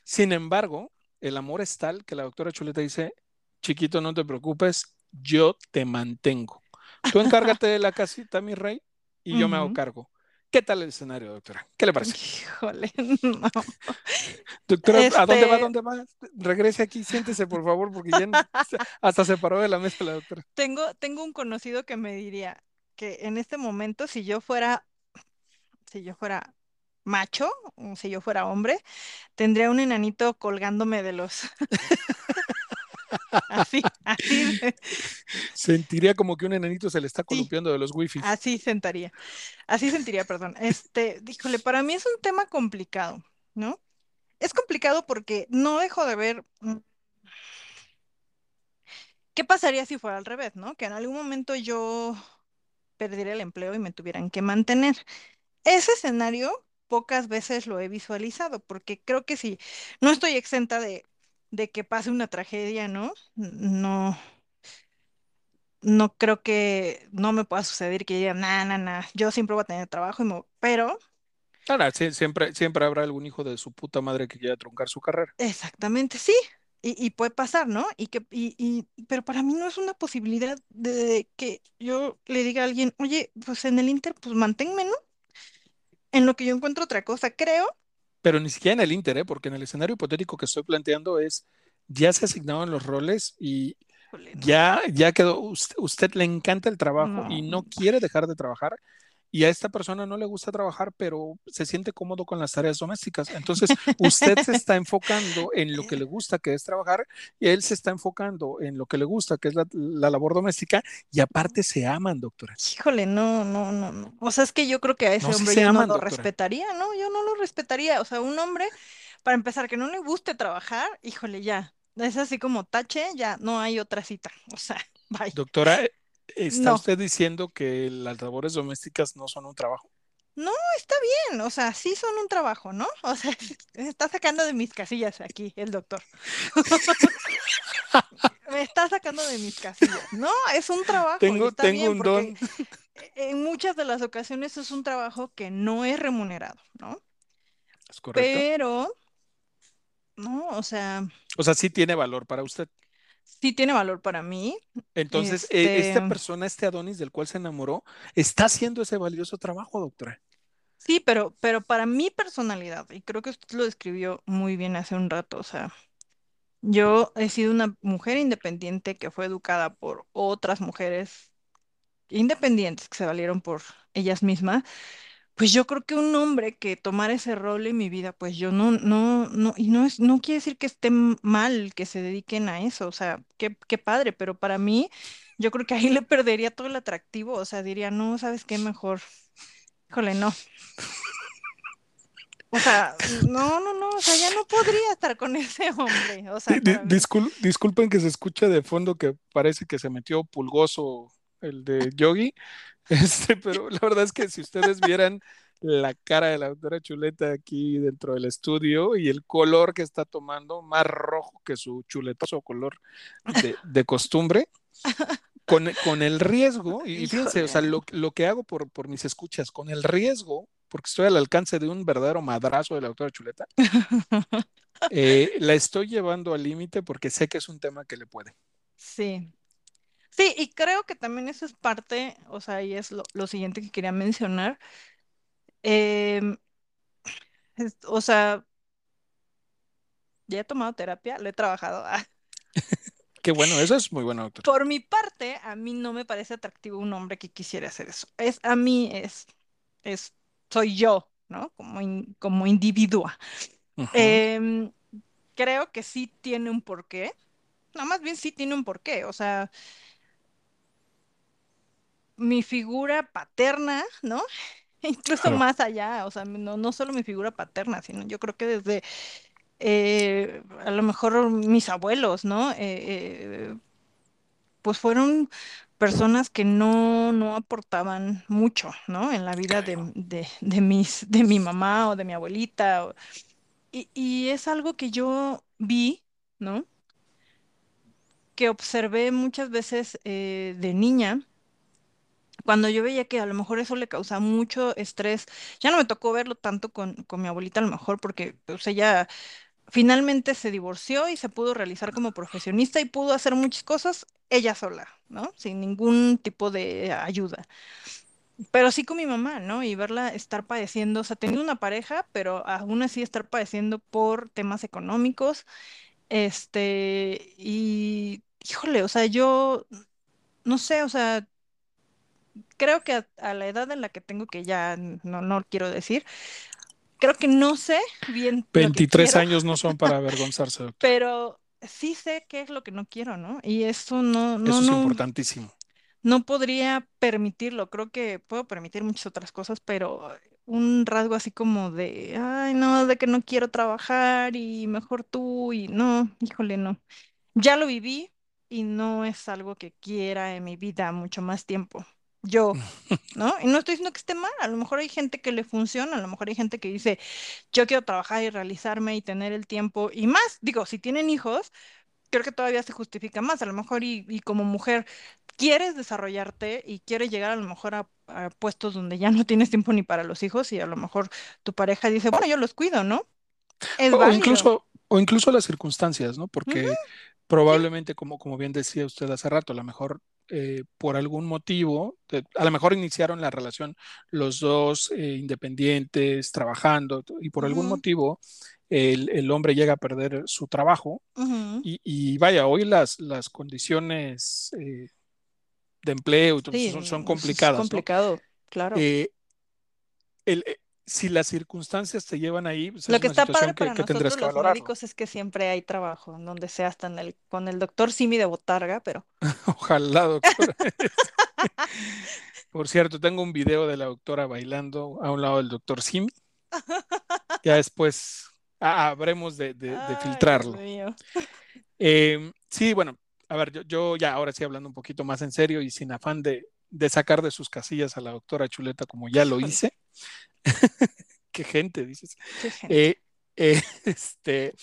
Sin embargo, el amor es tal que la doctora Chuleta dice, chiquito, no te preocupes, yo te mantengo. Tú encárgate de la casita, mi rey, y yo me hago cargo. ¿Qué tal el escenario, doctora? ¿Qué le parece? Híjole, no. Doctora, ¿a dónde va? Este, ¿Dónde va? Regrese aquí, siéntese, por favor, porque ya n- hasta se paró de la mesa la doctora. tengo, tengo un conocido que me diría que en este momento, si yo fuera, si yo fuera macho, si yo fuera hombre, tendría un enanito colgándome de los, así, así, Sentiría como que un enanito se le está sí, columpiando de los wifi. así sentaría, así sentiría, perdón. Este, híjole, para mí es un tema complicado, ¿no? Es complicado porque no dejo de ver mm, qué pasaría si fuera al revés, ¿no? Que en algún momento yo perdiera el empleo y me tuvieran que mantener. Ese escenario pocas veces lo he visualizado, porque creo que si no estoy exenta de, de que pase una tragedia, ¿no? No, no creo que no me pueda suceder que digan, nah, nah, nah, yo siempre voy a tener trabajo, y me- pero Ahora, sí, siempre, siempre habrá algún hijo de su puta madre que quiera truncar su carrera. exactamente sí. Y, y puede pasar, ¿no? Y que, y, y- pero para mí no es una posibilidad de que yo le diga a alguien, oye, pues en el Inter, pues manténme, ¿no? En lo que yo encuentro otra cosa, creo. Pero ni siquiera en el Inter, ¿eh? porque en el escenario hipotético que estoy planteando es, ya se asignaron los roles y ya, ya quedó, usted, usted le encanta el trabajo y no quiere dejar de trabajar y a esta persona no le gusta trabajar, pero se siente cómodo con las tareas domésticas. Entonces, usted se está enfocando en lo que le gusta, que es trabajar, y él se está enfocando en lo que le gusta, que es la, la labor doméstica, y aparte se aman, doctora. Híjole, no, no, no, no. O sea, es que yo creo que a ese No, hombre se yo no aman, lo doctora. respetaría, ¿no? Yo no lo respetaría. O sea, un hombre, para empezar, que no le guste trabajar, híjole, ya. Es así como tache, ya no hay otra cita. O sea, bye. Doctora, ¿está No, usted diciendo que las labores domésticas no son un trabajo? no, está bien. O sea, sí son un trabajo, ¿no? O sea, me está sacando de mis casillas aquí el doctor. Me está sacando de mis casillas. No, es un trabajo Tengo, está tengo bien un don, en muchas de las ocasiones es un trabajo que no es remunerado, ¿no? ¿es correcto? Pero, no, o sea, O sea, sí tiene valor para usted. Sí tiene valor para mí. Entonces, e- Este, esta persona, este Adonis del cual se enamoró, está haciendo ese valioso trabajo, doctora. sí, pero, pero para mi personalidad, y creo que usted lo describió muy bien hace un rato, o sea, yo he sido una mujer independiente que fue educada por otras mujeres independientes que se valieron por ellas mismas. Pues yo creo que un hombre que tomara ese rol en mi vida, pues yo no, no, no, y no es, no quiere decir que esté mal que se dediquen a eso, o sea, qué, qué padre, pero para mí, yo creo que ahí le perdería todo el atractivo, o sea, diría, no, ¿sabes qué? Mejor, híjole, no. O sea, no, no, no, o sea, ya no podría estar con ese hombre, o sea, discul- disculpen que se escuche de fondo que parece que se metió pulgoso el de Yogi, este, pero la verdad es que si ustedes vieran la cara de la doctora Chuleta aquí dentro del estudio y el color que está tomando, más rojo que su chuletoso color de, de costumbre, con, con el riesgo, y fíjense, o sea, lo, lo que hago por, por mis escuchas, con el riesgo, porque estoy al alcance de un verdadero madrazo de la doctora Chuleta, eh, la estoy llevando al límite porque sé que es un tema que le puede. Sí. Sí, y creo que también eso es parte, o sea, y es lo, lo siguiente que quería mencionar. em, es- o sea, ya he tomado terapia, lo he trabajado. ah. Qué bueno, eso es muy bueno, doctor. Por mi parte, a mí no me parece atractivo un hombre que quisiera hacer eso. Es a mí es, es, soy yo, ¿no? Como, in- como individua. Ujú, Em, creo que sí tiene un porqué. No, más bien sí tiene un porqué. O sea, mi figura paterna, ¿no? Incluso Claro, más allá, o sea, no, no solo mi figura paterna, sino yo creo que desde eh, a lo mejor mis abuelos, ¿no? Eh, eh, pues fueron personas que no, no aportaban mucho, ¿no? En la vida de, de, de mis, de mi mamá o de mi abuelita. o- y, y es algo que yo vi, ¿no? Que observé muchas veces de niña. Cuando yo veía que a lo mejor eso le causaba mucho estrés, ya no me tocó verlo tanto con, con mi abuelita a lo mejor porque pues, ella finalmente se divorció y se pudo realizar como profesionista y pudo hacer muchas cosas ella sola, ¿no? Sin ningún tipo de ayuda. Pero sí con mi mamá, ¿no? Y verla estar padeciendo, o sea, teniendo una pareja, pero aún así estar padeciendo por temas económicos. Este, y híjole, o sea, yo no sé, o sea, creo que a, a la edad en la que tengo, que ya no, no quiero decir, creo que no sé bien lo que 23 quiero, años no son para avergonzarse, doctor. pero sí sé qué es lo que no quiero, ¿no? Y eso no, no, Eso es no, importantísimo. no podría permitirlo. Creo que puedo permitir muchas otras cosas, pero un rasgo así como de, ay, no, de que no quiero trabajar y mejor tú y no, híjole, no. Ya lo viví y no es algo que quiera en mi vida mucho más tiempo. Yo, ¿no? Y no estoy diciendo que esté mal, a lo mejor hay gente que le funciona, a lo mejor hay gente que dice, yo quiero trabajar y realizarme y tener el tiempo y más, digo, si tienen hijos, creo que todavía se justifica más, a lo mejor y, y como mujer quieres desarrollarte y quieres llegar a lo mejor a, a puestos donde ya no tienes tiempo ni para los hijos y a lo mejor tu pareja dice, bueno, yo los cuido, ¿no? Es O, válido. incluso, o incluso las circunstancias, ¿no? Porque probablemente, como, como bien decía usted hace rato, a lo mejor eh, por algún motivo, a lo mejor iniciaron la relación los dos eh, independientes, trabajando, y por algún motivo el, el hombre llega a perder su trabajo. Y, y vaya, hoy las, las condiciones eh, de empleo Sí, son, son eso es complicadas, ¿no? complicado, claro. El, si las circunstancias te llevan ahí, pues Lo es que está padre para que nosotros que los valorarlo. médicos es que siempre hay trabajo, donde sea hasta en el, con el doctor Simi de Botarga, pero Ojalá, doctora. Por cierto, tengo un video de la doctora bailando a un lado del doctor Simi. Ya después ah, habremos de, filtrarlo. Eh, sí, bueno, a ver, yo, yo ya ahora sí hablando un poquito más en serio y sin afán de, de sacar de sus casillas a la doctora Chuleta como ya lo hice. Qué gente, dices. qué gente. Eh, eh, este,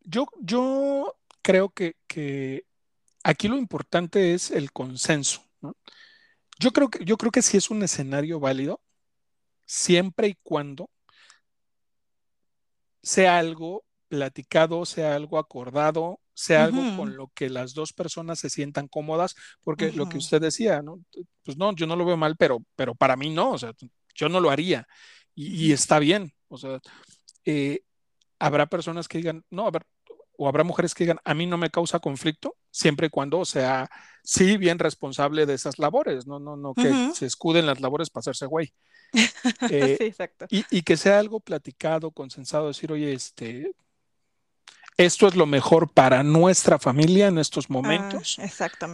yo, yo creo que, que aquí lo importante es el consenso, ¿no? Yo creo que, yo creo que sí es un escenario válido siempre y cuando sea algo platicado, sea algo acordado, sea algo con lo que las dos personas se sientan cómodas, porque lo que usted decía, ¿no? Pues no, yo no lo veo mal, pero, pero para mí no, o sea, yo no lo haría y, está bien, o sea, eh, habrá personas que digan, no, a ver, o habrá mujeres que digan, a mí no me causa conflicto, siempre y cuando sea, sí, bien responsable de esas labores, no, no, no, que se escuden las labores para hacerse güey. Eh, Sí, exacto. y, y que sea algo platicado, consensado, decir, oye, este, esto es lo mejor para nuestra familia en estos Ah, momentos,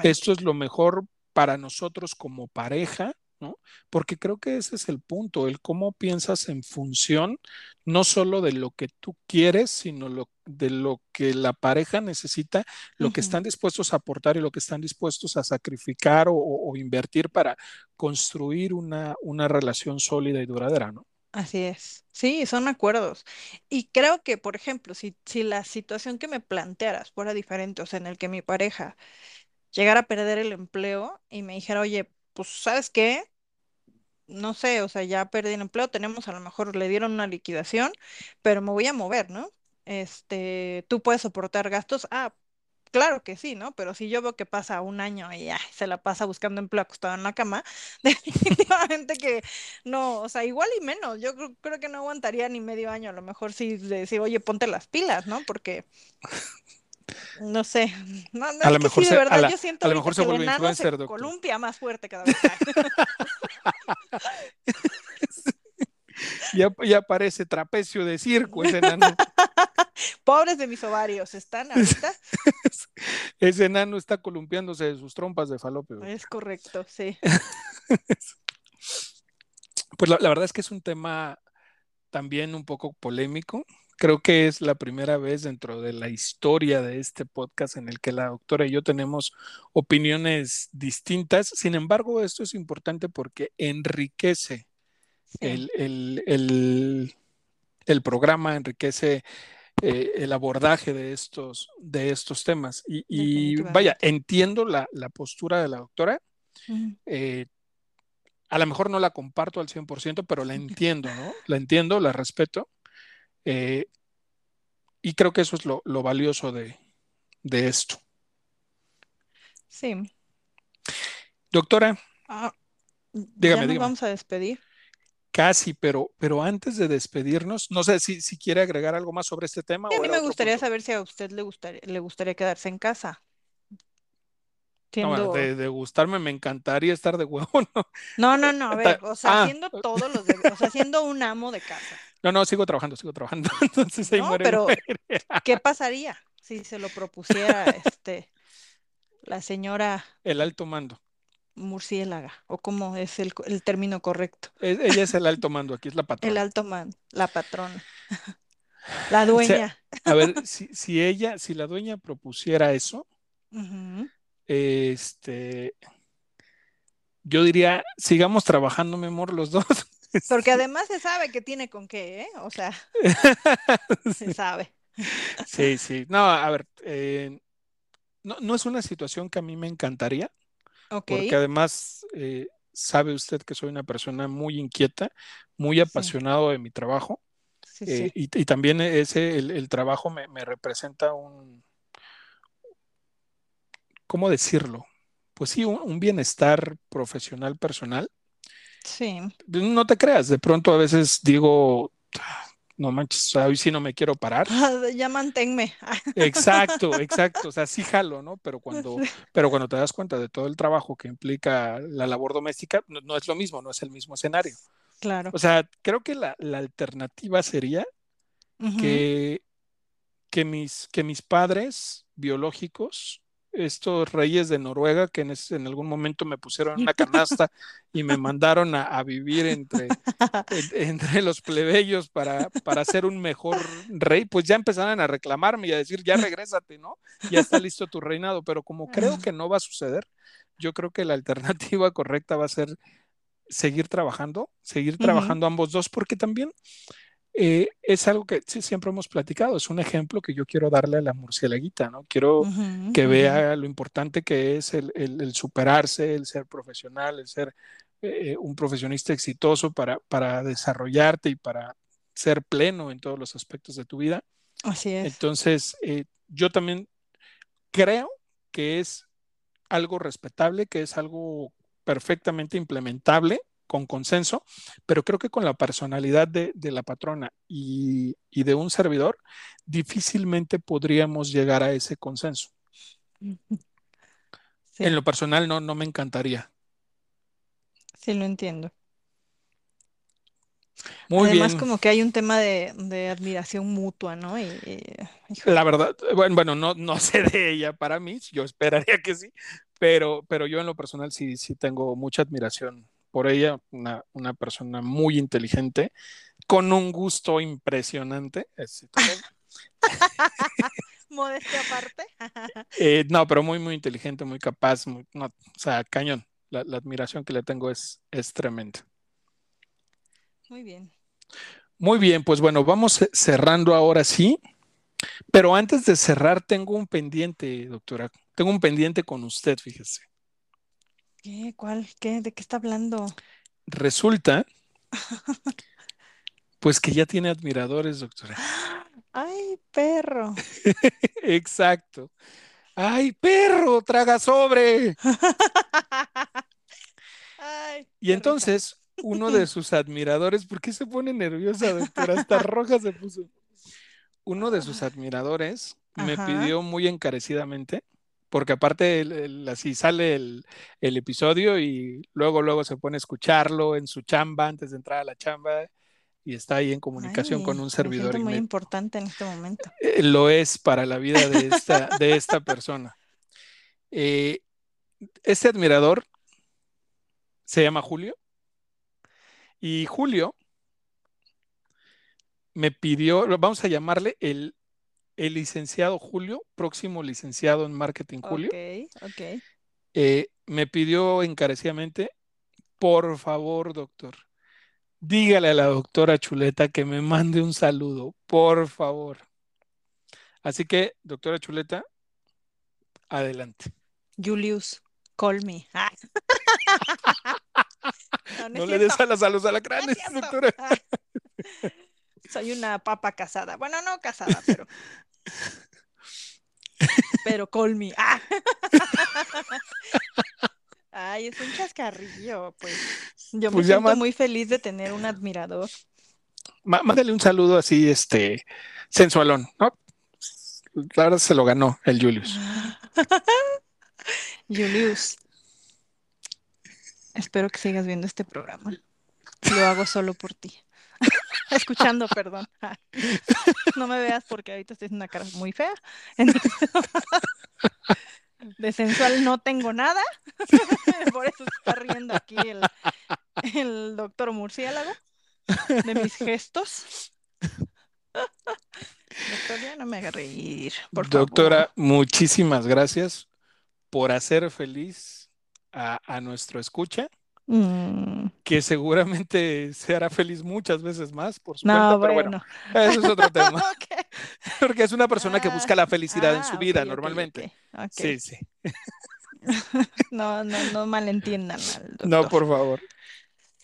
esto exactamente. es lo mejor para nosotros como pareja, ¿no? Porque creo que ese es el punto, el cómo piensas en función no solo de lo que tú quieres, sino lo, de lo que la pareja necesita, lo que están dispuestos a aportar y lo que están dispuestos a sacrificar o, o invertir para construir una, una relación sólida y duradera, ¿no? Así es. Sí, son acuerdos. Y creo que, por ejemplo, si, si la situación que me plantearas fuera diferente, o sea, en el que mi pareja llegara a perder el empleo y me dijera, oye, pues, ¿sabes qué? no sé, o sea, ya perdí el empleo, tenemos a lo mejor le dieron una liquidación, pero me voy a mover, ¿no? Este, tú puedes soportar gastos. Ah, claro que sí, ¿no? Pero si yo veo que pasa un año y ay, se la pasa buscando empleo acostado en la cama, definitivamente que no, o sea, igual y menos. Yo creo, creo que no aguantaría ni medio año, a lo mejor sí de decir, oye, ponte las pilas, ¿no? Porque no sé, no, no, A lo mejor sí, de se, a verdad, la, yo siento a lo mejor se vuelve se influencer, columpia más fuerte cada vez. Ya, ya parece trapecio de circo ese enano. Pobres de mis ovarios, ¿están ahorita? Ese enano está columpiándose de sus trompas de falopio. Es correcto, sí. Pues la, la verdad es que es un tema también un poco polémico. Creo que es la primera vez dentro de la historia de este podcast en el que la doctora y yo tenemos opiniones distintas. Sin embargo, esto es importante porque enriquece Sí, el, el, el, el programa, enriquece eh, el abordaje de estos, de estos temas. Y, y vaya, entiendo la, la, postura de la doctora. Eh, a lo mejor no la comparto al 100%, pero la entiendo, ¿no? La entiendo, la respeto. Eh, y creo que eso es lo, lo valioso de, de, esto. Sí. Doctora, Ah, Dígame, ya nos dígame. vamos a despedir. Casi, pero, pero antes de despedirnos, no sé si, si quiere agregar algo más sobre este tema Y a mí me gustaría punto. saber si a usted le gustaría, le gustaría quedarse en casa. No, de, de gustarme me encantaría estar de huevo, ¿no? No, no, no, a ver, o sea, ah, haciendo todos los deberes, o sea, siendo un amo de casa. no, no, sigo trabajando, sigo trabajando. Entonces ahí No, muere, pero muere. ¿qué pasaría si se lo propusiera este la señora El alto mando. Murciélaga? ¿O cómo es el, el término correcto? Ella es el alto mando, aquí es la El patrona. alto man, la patrona, la O sea, dueña. a ver, si, si ella, si la dueña propusiera eso, este, yo diría, sigamos trabajando, mi amor, los dos. Porque además se sabe que tiene con qué, ¿eh? O sea, se sabe. Sí, sí. No, a ver, eh, no, no es una situación que a mí me encantaría, Porque además eh, sabe usted que soy una persona muy inquieta, muy sí, apasionado de mi trabajo, sí, eh, sí. y, y también ese, el, el trabajo me, me representa un, ¿cómo decirlo? Pues sí, un, un bienestar profesional personal. Sí. No te creas, de pronto a veces digo, "Ah, no manches, hoy sí no me quiero parar. Ya manténme. Exacto, exacto. O sea, sí jalo, ¿no? Pero cuando, pero cuando te das cuenta de todo el trabajo que implica la labor doméstica, no, no es lo mismo, no es el mismo escenario. Claro. O sea, creo que la, la alternativa sería que, que mis, que mis padres biológicos, estos reyes de Noruega que en, ese- en algún momento me pusieron en una canasta y me mandaron a, a vivir entre, en- entre los plebeyos para, para ser un mejor rey, pues ya empezaron a reclamarme y a decir, ya regrésate, ¿no? Ya está listo tu reinado, pero como creo que no va a suceder, yo creo que la alternativa correcta va a ser seguir trabajando, seguir trabajando ambos dos, porque también eh, es algo que sí, siempre hemos platicado, es un ejemplo que yo quiero darle a la murcielaguita, ¿no? Quiero que vea lo importante que es el, el- el superarse, el ser profesional, el ser eh, un profesionista exitoso para, para desarrollarte y para ser pleno en todos los aspectos de tu vida. Así es. Entonces, eh, yo también creo que es algo respetable, que es algo perfectamente implementable con consenso, pero creo que con la personalidad de, de la patrona y, y de un servidor, difícilmente podríamos llegar a ese consenso. En lo personal no, no me encantaría. sí lo entiendo. Muy Además, bien. como que hay un tema de, de admiración mutua, ¿no? Y, y, híjole. La verdad, bueno, bueno, no, no sé de ella para mí, yo esperaría que sí, pero, pero yo en lo personal sí, sí tengo mucha admiración por ella, una, una persona muy inteligente, con un gusto impresionante. Es- Modestia aparte. eh, no, pero muy, muy inteligente, muy capaz, muy- no, o sea, cañón. La, la admiración que le tengo es, es tremenda. Muy bien. Muy bien, pues bueno, vamos cerrando ahora sí, pero antes de cerrar tengo un pendiente, doctora, tengo un pendiente con usted, fíjese. ¿Qué? ¿Cuál? ¿Qué? ¿De qué está hablando? Resulta, pues que ya tiene admiradores, doctora. Ay, perro. Exacto. ¡Ay, perro! ¡Traga sobre! Ay, Y entonces, uno de sus admiradores, ¿por qué se pone nerviosa, doctora? Hasta roja se puso. Uno de sus admiradores me pidió muy encarecidamente, porque aparte, el- el- así sale el, el episodio y luego, luego se pone a escucharlo en su chamba antes de entrar a la chamba y está ahí en comunicación con un servidor y muy importante en este momento. eh, lo es para la vida de esta, de esta persona. Eh, este admirador se llama Julio y Julio me pidió, vamos a llamarle el, el licenciado Julio, próximo licenciado en marketing Julio, Ok, ok. eh, me pidió encarecidamente, por favor, doctor, dígale a la doctora Chuleta que me mande un saludo, por favor. Así que, doctora Chuleta, adelante. Julius, call me. Ah. No, no No es le des alas a los No alacranes, doctora. Ah. Soy una papa casada. Bueno, no casada, pero pero call me. Ah. Ay, es un chascarrillo, pues. Yo me Pues siento muy feliz de tener un admirador. Má- Mándale un saludo así, este, sensualón, ¿no? La verdad se lo ganó el Julius. Julius, espero que sigas viendo este programa. Lo hago solo por ti. Escuchando, perdón. No me veas porque ahorita estoy haciendo una cara muy fea. Entonces, de sensual no tengo nada. Por eso está riendo aquí el, doctor murciélago de mis gestos. Doctor, ya no me haga reír, Doctora, muchísimas gracias por hacer feliz a, a nuestro escucha. Mm, que seguramente se hará feliz muchas veces más por su no, cuenta, pero bueno. eso es otro tema, porque es una persona que busca la felicidad en Ah, su ok, vida normalmente. Sí, sí. No, no, no malentiendan al No, por favor.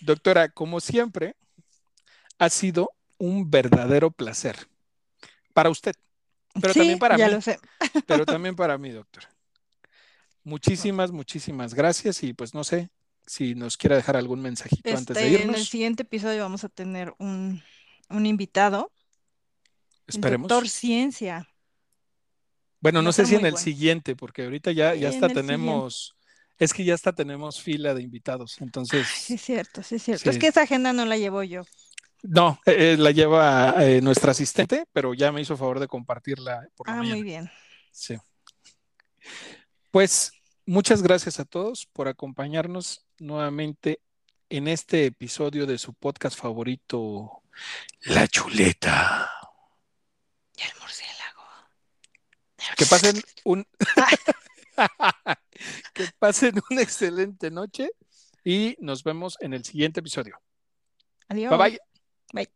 Doctora, como siempre, ha sido un verdadero placer para usted, pero Sí, también para ya mí. lo sé. pero también para mí, doctora. Muchísimas, muchísimas gracias y pues no sé si nos quiera dejar algún mensajito antes de Este, en el irnos. siguiente episodio vamos a tener un, un invitado, Esperemos. doctor Ciencia. Bueno, no sé si en el bueno. siguiente, porque ahorita ya, ya hasta siguiente. tenemos, es que ya hasta tenemos fila de invitados. Ay, sí Entonces, es cierto, sí es cierto. Es que esa agenda no la llevo yo. no, eh, eh, la lleva eh, nuestra asistente, pero ya me hizo favor de compartirla por la Ah, mañana. muy bien. Sí. Pues muchas gracias a todos por acompañarnos nuevamente en este episodio de su podcast favorito, La Chuleta. Y el murciélago. Que pasen un que pasen una excelente noche y nos vemos en el siguiente episodio. Adiós. Bye bye. Bye.